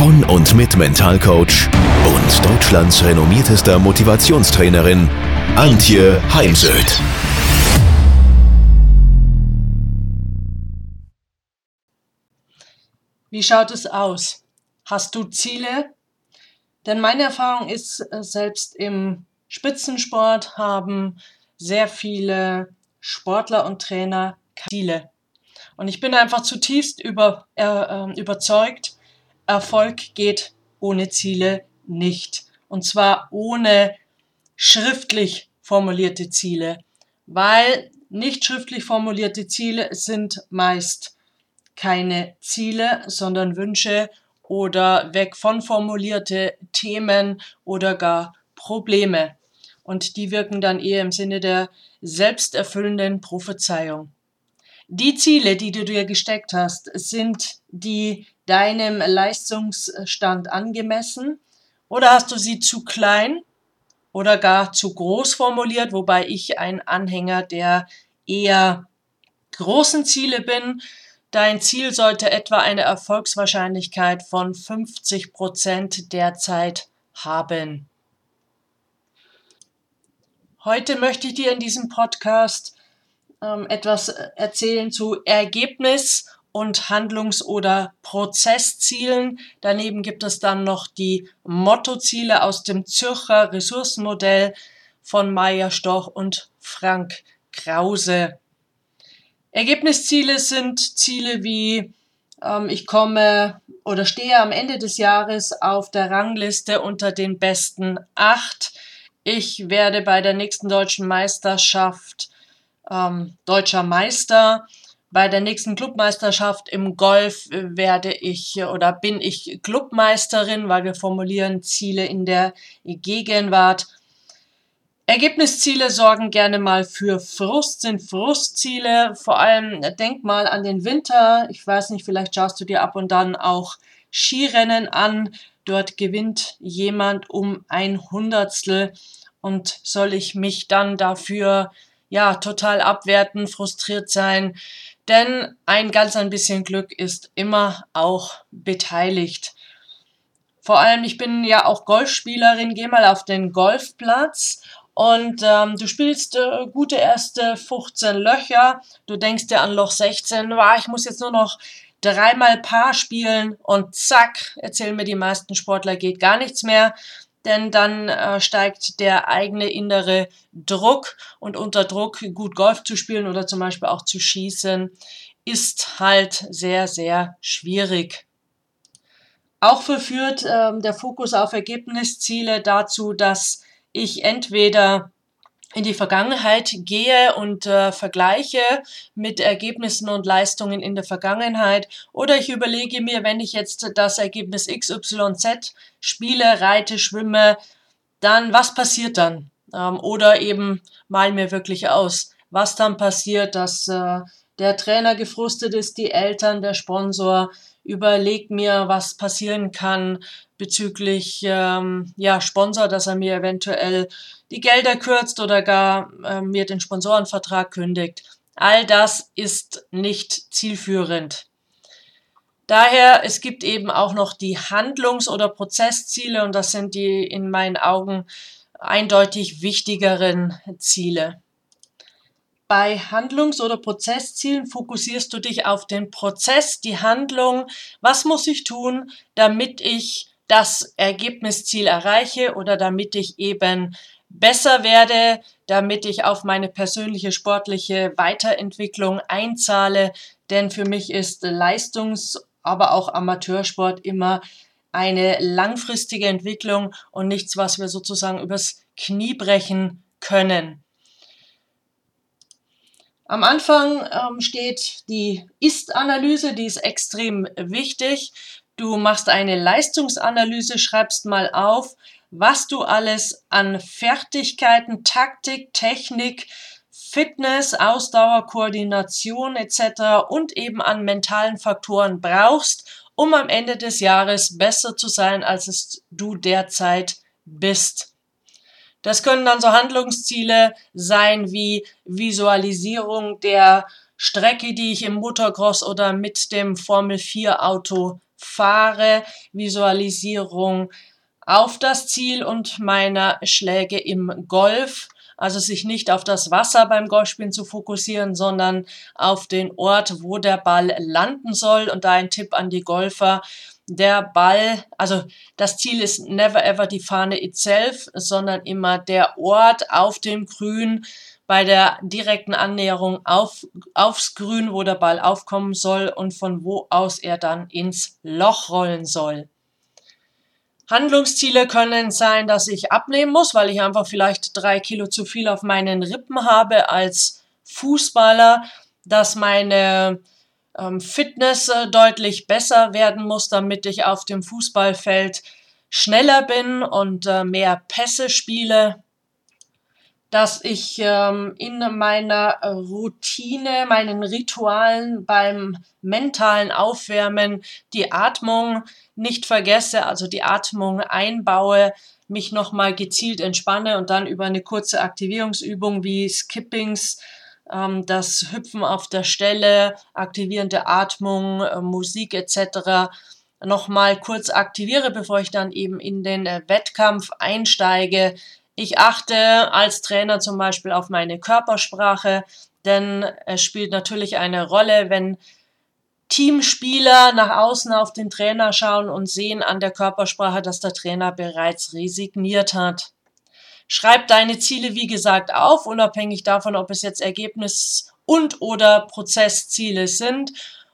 von und mit Mentalcoach und Deutschlands renommiertester Motivationstrainerin Antje Heimsöth. Wie schaut es aus? Hast du Ziele? Denn meine Erfahrung ist, äh, selbst im Spitzensport haben sehr viele Sportler und Trainer Ziele. Und ich bin einfach zutiefst über, äh, ähm, überzeugt, Erfolg geht ohne Ziele nicht. Und zwar ohne schriftlich formulierte Ziele. Weil nicht schriftlich formulierte Ziele sind meist keine Ziele, sondern Wünsche oder weg von formulierte Themen oder gar Probleme. Und die wirken dann eher im Sinne der selbsterfüllenden Prophezeiung. Die Ziele, die du dir gesteckt hast, sind die deinem Leistungsstand angemessen oder hast du sie zu klein oder gar zu groß formuliert, wobei ich ein Anhänger der eher großen Ziele bin. Dein Ziel sollte etwa eine Erfolgswahrscheinlichkeit von 50 Prozent derzeit haben. Heute möchte ich dir in diesem Podcast ähm, etwas erzählen zu Ergebnis und Handlungs- oder Prozesszielen. Daneben gibt es dann noch die Mottoziele aus dem Zürcher Ressourcenmodell von Meier Stoch und Frank Krause. Ergebnisziele sind Ziele wie ähm, ich komme oder stehe am Ende des Jahres auf der Rangliste unter den besten acht. Ich werde bei der nächsten deutschen Meisterschaft ähm, deutscher Meister. Bei der nächsten Clubmeisterschaft im Golf werde ich oder bin ich Clubmeisterin, weil wir formulieren Ziele in der Gegenwart. Ergebnisziele sorgen gerne mal für Frust, sind Frustziele. Vor allem denk mal an den Winter. Ich weiß nicht, vielleicht schaust du dir ab und dann auch Skirennen an. Dort gewinnt jemand um ein Hundertstel und soll ich mich dann dafür ja total abwerten, frustriert sein, denn ein ganz ein bisschen Glück ist immer auch beteiligt. Vor allem, ich bin ja auch Golfspielerin, geh mal auf den Golfplatz und ähm, du spielst äh, gute erste 15 Löcher, du denkst dir an Loch 16, wow, ich muss jetzt nur noch dreimal Paar spielen und zack, erzählen mir die meisten Sportler, geht gar nichts mehr denn dann äh, steigt der eigene innere Druck und unter Druck gut Golf zu spielen oder zum Beispiel auch zu schießen, ist halt sehr, sehr schwierig. Auch verführt äh, der Fokus auf Ergebnisziele dazu, dass ich entweder in die Vergangenheit gehe und äh, vergleiche mit Ergebnissen und Leistungen in der Vergangenheit oder ich überlege mir, wenn ich jetzt das Ergebnis XYZ spiele, reite, schwimme, dann was passiert dann? Ähm, oder eben mal mir wirklich aus, was dann passiert, dass äh, der Trainer gefrustet ist, die Eltern, der Sponsor, überleg mir, was passieren kann bezüglich ähm, ja, Sponsor, dass er mir eventuell die Gelder kürzt oder gar äh, mir den Sponsorenvertrag kündigt. All das ist nicht zielführend. Daher, es gibt eben auch noch die Handlungs- oder Prozessziele und das sind die in meinen Augen eindeutig wichtigeren Ziele. Bei Handlungs- oder Prozesszielen fokussierst du dich auf den Prozess, die Handlung. Was muss ich tun, damit ich das Ergebnisziel erreiche oder damit ich eben besser werde, damit ich auf meine persönliche sportliche Weiterentwicklung einzahle. Denn für mich ist Leistungs-, aber auch Amateursport immer eine langfristige Entwicklung und nichts, was wir sozusagen übers Knie brechen können. Am Anfang ähm, steht die Ist-Analyse, die ist extrem wichtig. Du machst eine Leistungsanalyse, schreibst mal auf, was du alles an Fertigkeiten, Taktik, Technik, Fitness, Ausdauer, Koordination etc. und eben an mentalen Faktoren brauchst, um am Ende des Jahres besser zu sein, als es du derzeit bist. Das können dann so Handlungsziele sein wie Visualisierung der Strecke, die ich im Motocross oder mit dem Formel 4 Auto fahre, Visualisierung auf das Ziel und meiner Schläge im Golf. Also sich nicht auf das Wasser beim Golfspielen zu fokussieren, sondern auf den Ort, wo der Ball landen soll. Und da ein Tipp an die Golfer. Der Ball, also das Ziel ist never ever die Fahne itself, sondern immer der Ort auf dem Grün, bei der direkten Annäherung auf, aufs Grün, wo der Ball aufkommen soll und von wo aus er dann ins Loch rollen soll. Handlungsziele können sein, dass ich abnehmen muss, weil ich einfach vielleicht drei Kilo zu viel auf meinen Rippen habe als Fußballer, dass meine Fitness äh, deutlich besser werden muss, damit ich auf dem Fußballfeld schneller bin und äh, mehr Pässe spiele. Dass ich ähm, in meiner Routine, meinen Ritualen beim mentalen Aufwärmen die Atmung nicht vergesse, also die Atmung einbaue, mich nochmal gezielt entspanne und dann über eine kurze Aktivierungsübung wie Skippings, ähm, das Hüpfen auf der Stelle, aktivierende Atmung, äh, Musik etc. nochmal kurz aktiviere, bevor ich dann eben in den äh, Wettkampf einsteige, ich achte als Trainer zum Beispiel auf meine Körpersprache, denn es spielt natürlich eine Rolle, wenn Teamspieler nach außen auf den Trainer schauen und sehen an der Körpersprache, dass der Trainer bereits resigniert hat. Schreib deine Ziele, wie gesagt, auf, unabhängig davon, ob es jetzt Ergebnis- und oder Prozessziele sind.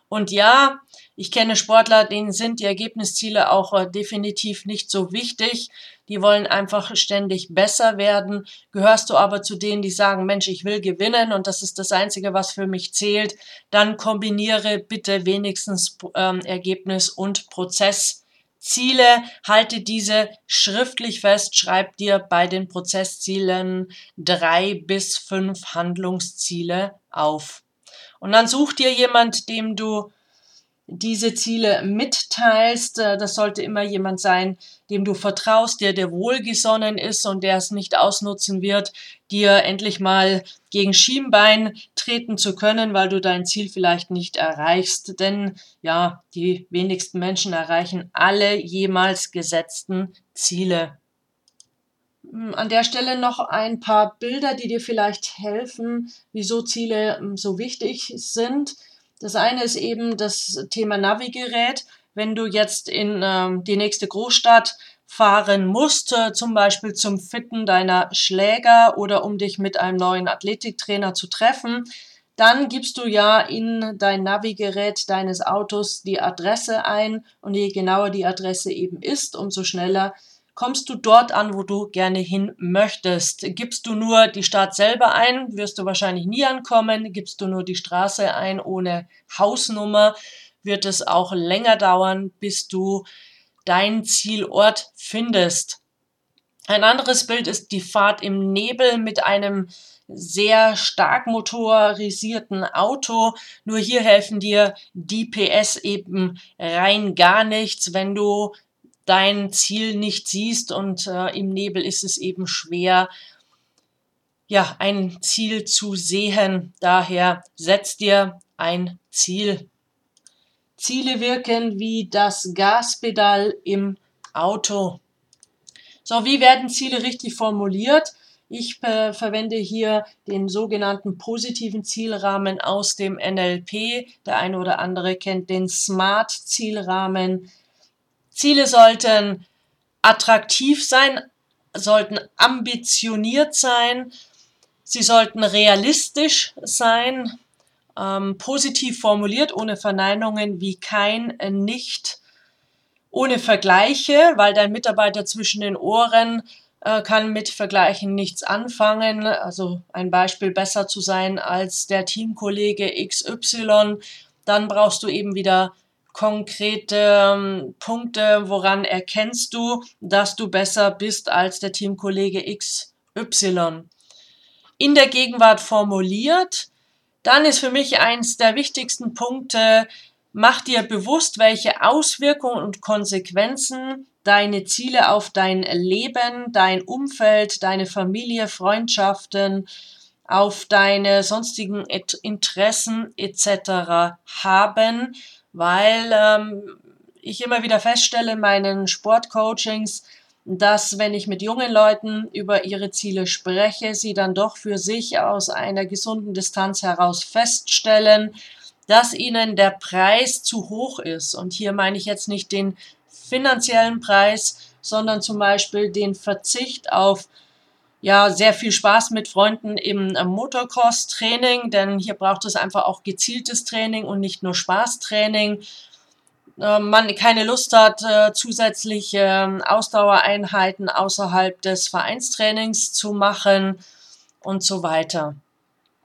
Und ja, ich kenne Sportler, denen sind die Ergebnisziele auch äh, definitiv nicht so wichtig. Die wollen einfach ständig besser werden. Gehörst du aber zu denen, die sagen, Mensch, ich will gewinnen und das ist das Einzige, was für mich zählt, dann kombiniere bitte wenigstens ähm, Ergebnis und Prozessziele. Halte diese schriftlich fest, schreib dir bei den Prozesszielen drei bis fünf Handlungsziele auf. Und dann such dir jemand, dem du diese Ziele mitteilst. Äh, das sollte immer jemand sein, dem du vertraust, der dir wohlgesonnen ist und der es nicht ausnutzen wird, dir endlich mal gegen Schienbein treten zu können, weil du dein Ziel vielleicht nicht erreichst. Denn ja, die wenigsten Menschen erreichen alle jemals gesetzten Ziele. Hm, an der Stelle noch ein paar Bilder, die dir vielleicht helfen, wieso Ziele hm, so wichtig sind. Das eine ist eben das Thema Navigerät. Wenn du jetzt in ähm, die nächste Großstadt fahren musst, äh, zum Beispiel zum Fitten deiner Schläger oder um dich mit einem neuen Athletiktrainer zu treffen, dann gibst du ja in dein Navigerät deines Autos die Adresse ein und je genauer die Adresse eben ist, umso schneller kommst du dort an, wo du gerne hin möchtest. Gibst du nur die Stadt selber ein, wirst du wahrscheinlich nie ankommen. Gibst du nur die Straße ein ohne Hausnummer, wird es auch länger dauern, bis du deinen Zielort findest. Ein anderes Bild ist die Fahrt im Nebel mit einem sehr stark motorisierten Auto. Nur hier helfen dir die PS eben rein gar nichts, wenn du dein Ziel nicht siehst und äh, im Nebel ist es eben schwer, ja, ein Ziel zu sehen. Daher setz dir ein Ziel. Ziele wirken wie das Gaspedal im Auto. So, wie werden Ziele richtig formuliert? Ich äh, verwende hier den sogenannten positiven Zielrahmen aus dem NLP. Der eine oder andere kennt den Smart-Zielrahmen. Ziele sollten attraktiv sein, sollten ambitioniert sein, sie sollten realistisch sein, ähm, positiv formuliert, ohne Verneinungen wie kein, äh, nicht, ohne Vergleiche, weil dein Mitarbeiter zwischen den Ohren äh, kann mit Vergleichen nichts anfangen. Also ein Beispiel besser zu sein als der Teamkollege XY, dann brauchst du eben wieder konkrete ähm, Punkte, woran erkennst du, dass du besser bist als der Teamkollege XY. In der Gegenwart formuliert, dann ist für mich eins der wichtigsten Punkte, mach dir bewusst, welche Auswirkungen und Konsequenzen deine Ziele auf dein Leben, dein Umfeld, deine Familie, Freundschaften, auf deine sonstigen Interessen etc. haben, weil ähm, ich immer wieder feststelle in meinen Sportcoachings, dass wenn ich mit jungen Leuten über ihre Ziele spreche, sie dann doch für sich aus einer gesunden Distanz heraus feststellen, dass ihnen der Preis zu hoch ist. Und hier meine ich jetzt nicht den finanziellen Preis, sondern zum Beispiel den Verzicht auf ja, sehr viel Spaß mit Freunden im Motocross-Training, denn hier braucht es einfach auch gezieltes Training und nicht nur Spaßtraining. Äh, man keine Lust hat, äh, zusätzliche äh, Ausdauereinheiten außerhalb des Vereinstrainings zu machen und so weiter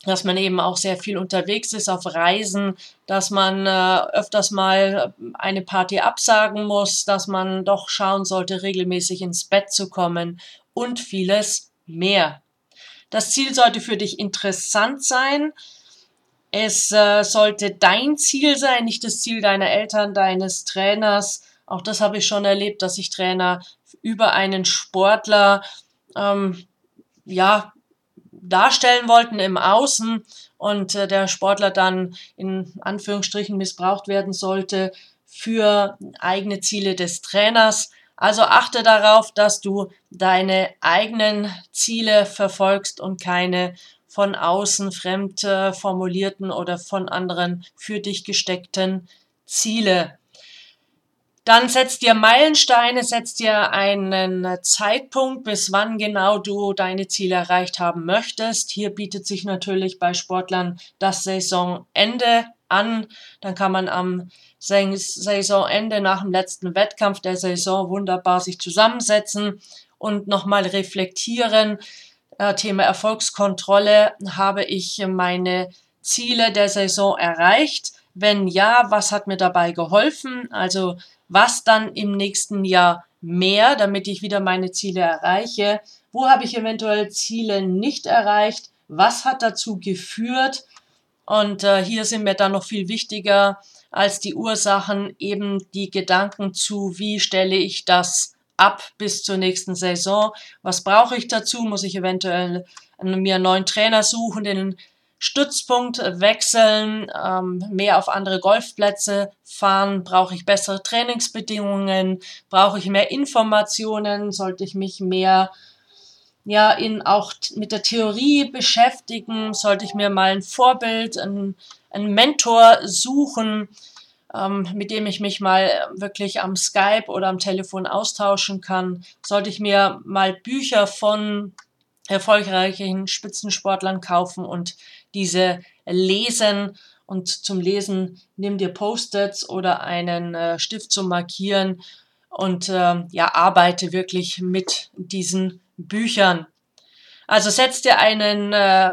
dass man eben auch sehr viel unterwegs ist auf Reisen, dass man äh, öfters mal eine Party absagen muss, dass man doch schauen sollte, regelmäßig ins Bett zu kommen und vieles mehr. Das Ziel sollte für dich interessant sein. Es äh, sollte dein Ziel sein, nicht das Ziel deiner Eltern, deines Trainers. Auch das habe ich schon erlebt, dass sich Trainer über einen Sportler ähm, ja darstellen wollten im Außen und äh, der Sportler dann in Anführungsstrichen missbraucht werden sollte für eigene Ziele des Trainers. Also achte darauf, dass du deine eigenen Ziele verfolgst und keine von außen fremd äh, formulierten oder von anderen für dich gesteckten Ziele. Dann setzt dir Meilensteine, setzt dir einen Zeitpunkt, bis wann genau du deine Ziele erreicht haben möchtest. Hier bietet sich natürlich bei Sportlern das Saisonende an. Dann kann man am Saisonende nach dem letzten Wettkampf der Saison wunderbar sich zusammensetzen und nochmal reflektieren. Äh, Thema Erfolgskontrolle. Habe ich meine Ziele der Saison erreicht? Wenn ja, was hat mir dabei geholfen? Also was dann im nächsten Jahr mehr, damit ich wieder meine Ziele erreiche? Wo habe ich eventuell Ziele nicht erreicht? Was hat dazu geführt? Und äh, hier sind mir dann noch viel wichtiger als die Ursachen eben die Gedanken zu, wie stelle ich das ab bis zur nächsten Saison? Was brauche ich dazu? Muss ich eventuell mir einen neuen Trainer suchen, den Stützpunkt wechseln, ähm, mehr auf andere Golfplätze fahren, brauche ich bessere Trainingsbedingungen, brauche ich mehr Informationen, sollte ich mich mehr ja in auch mit der Theorie beschäftigen, sollte ich mir mal ein Vorbild, einen, einen Mentor suchen, ähm, mit dem ich mich mal wirklich am Skype oder am Telefon austauschen kann, sollte ich mir mal Bücher von erfolgreichen Spitzensportlern kaufen und diese lesen. Und zum Lesen nimm dir Post-its oder einen äh, Stift zum Markieren und äh, ja, arbeite wirklich mit diesen Büchern. Also setz dir einen, äh,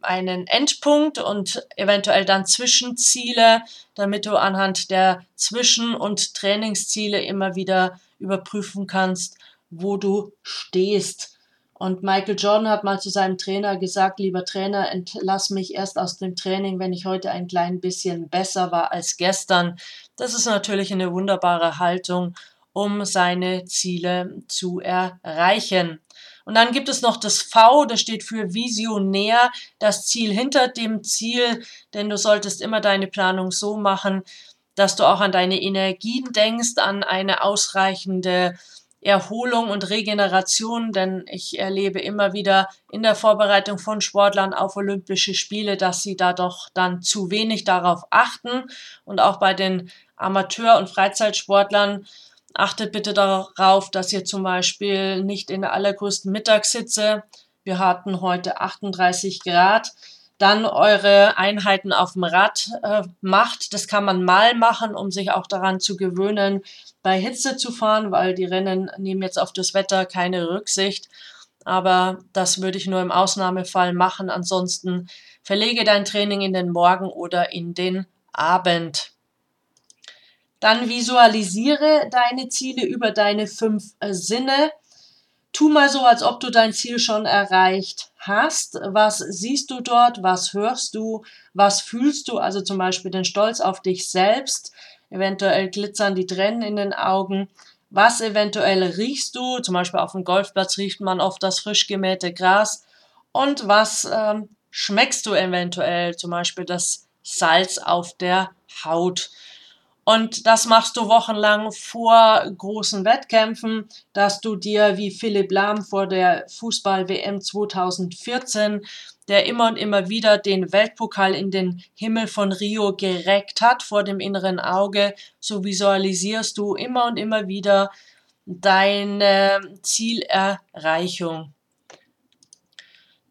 einen Endpunkt und eventuell dann Zwischenziele, damit du anhand der Zwischen- und Trainingsziele immer wieder überprüfen kannst, wo du stehst. Und Michael Jordan hat mal zu seinem Trainer gesagt, lieber Trainer, entlass mich erst aus dem Training, wenn ich heute ein klein bisschen besser war als gestern. Das ist natürlich eine wunderbare Haltung, um seine Ziele zu erreichen. Und dann gibt es noch das V, das steht für visionär, das Ziel hinter dem Ziel, denn du solltest immer deine Planung so machen, dass du auch an deine Energien denkst, an eine ausreichende Erholung und Regeneration, denn ich erlebe immer wieder in der Vorbereitung von Sportlern auf Olympische Spiele, dass sie da doch dann zu wenig darauf achten. Und auch bei den Amateur- und Freizeitsportlern achtet bitte darauf, dass ihr zum Beispiel nicht in der allergrößten Mittagssitze, wir hatten heute 38 Grad, dann eure Einheiten auf dem Rad äh, macht. Das kann man mal machen, um sich auch daran zu gewöhnen, bei Hitze zu fahren, weil die Rennen nehmen jetzt auf das Wetter keine Rücksicht. Aber das würde ich nur im Ausnahmefall machen. Ansonsten verlege dein Training in den Morgen oder in den Abend. Dann visualisiere deine Ziele über deine fünf äh, Sinne. Tu mal so, als ob du dein Ziel schon erreicht hast. Was siehst du dort? Was hörst du? Was fühlst du? Also zum Beispiel den Stolz auf dich selbst. Eventuell glitzern die Tränen in den Augen. Was eventuell riechst du? Zum Beispiel auf dem Golfplatz riecht man oft das frisch gemähte Gras. Und was ähm, schmeckst du eventuell? Zum Beispiel das Salz auf der Haut. Und das machst du wochenlang vor großen Wettkämpfen, dass du dir wie Philipp Lahm vor der Fußball-WM 2014, der immer und immer wieder den Weltpokal in den Himmel von Rio gereckt hat vor dem inneren Auge, so visualisierst du immer und immer wieder deine Zielerreichung.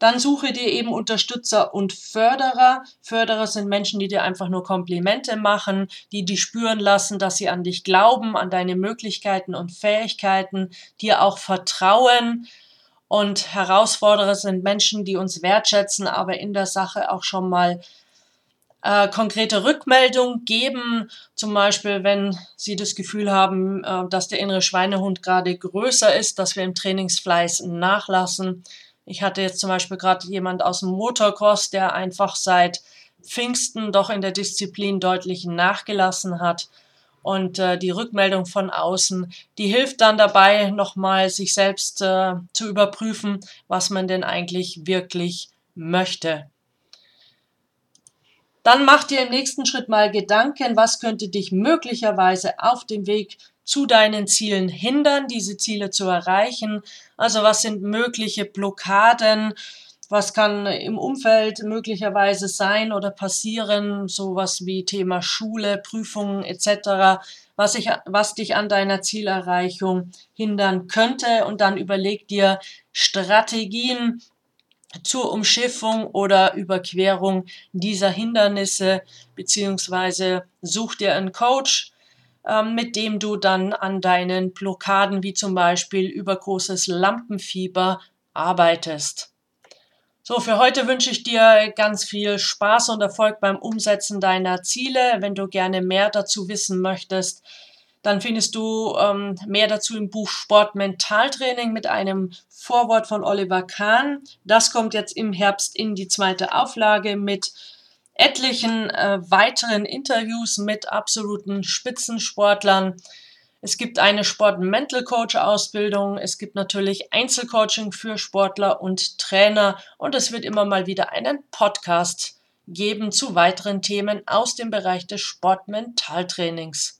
Dann suche dir eben Unterstützer und Förderer. Förderer sind Menschen, die dir einfach nur Komplimente machen, die dich spüren lassen, dass sie an dich glauben, an deine Möglichkeiten und Fähigkeiten, dir auch vertrauen. Und Herausforderer sind Menschen, die uns wertschätzen, aber in der Sache auch schon mal äh, konkrete Rückmeldung geben, zum Beispiel wenn Sie das Gefühl haben, äh, dass der innere Schweinehund gerade größer ist, dass wir im Trainingsfleiß nachlassen. Ich hatte jetzt zum Beispiel gerade jemand aus dem Motocross, der einfach seit Pfingsten doch in der Disziplin deutlich nachgelassen hat. Und äh, die Rückmeldung von außen, die hilft dann dabei, nochmal sich selbst äh, zu überprüfen, was man denn eigentlich wirklich möchte. Dann mach dir im nächsten Schritt mal Gedanken, was könnte dich möglicherweise auf dem Weg zu deinen Zielen hindern, diese Ziele zu erreichen. Also was sind mögliche Blockaden? Was kann im Umfeld möglicherweise sein oder passieren? Sowas wie Thema Schule, Prüfungen etc. Was, ich, was dich an deiner Zielerreichung hindern könnte. Und dann überleg dir Strategien, zur Umschiffung oder Überquerung dieser Hindernisse, beziehungsweise such dir einen Coach, mit dem du dann an deinen Blockaden wie zum Beispiel übergroßes Lampenfieber arbeitest. So, für heute wünsche ich dir ganz viel Spaß und Erfolg beim Umsetzen deiner Ziele. Wenn du gerne mehr dazu wissen möchtest, dann findest du ähm, mehr dazu im Buch Sport Mentaltraining mit einem Vorwort von Oliver Kahn. Das kommt jetzt im Herbst in die zweite Auflage mit etlichen äh, weiteren Interviews mit absoluten Spitzensportlern. Es gibt eine Sport-Mental Coach-Ausbildung. Es gibt natürlich Einzelcoaching für Sportler und Trainer. Und es wird immer mal wieder einen Podcast geben zu weiteren Themen aus dem Bereich des Sport-Mental-Trainings.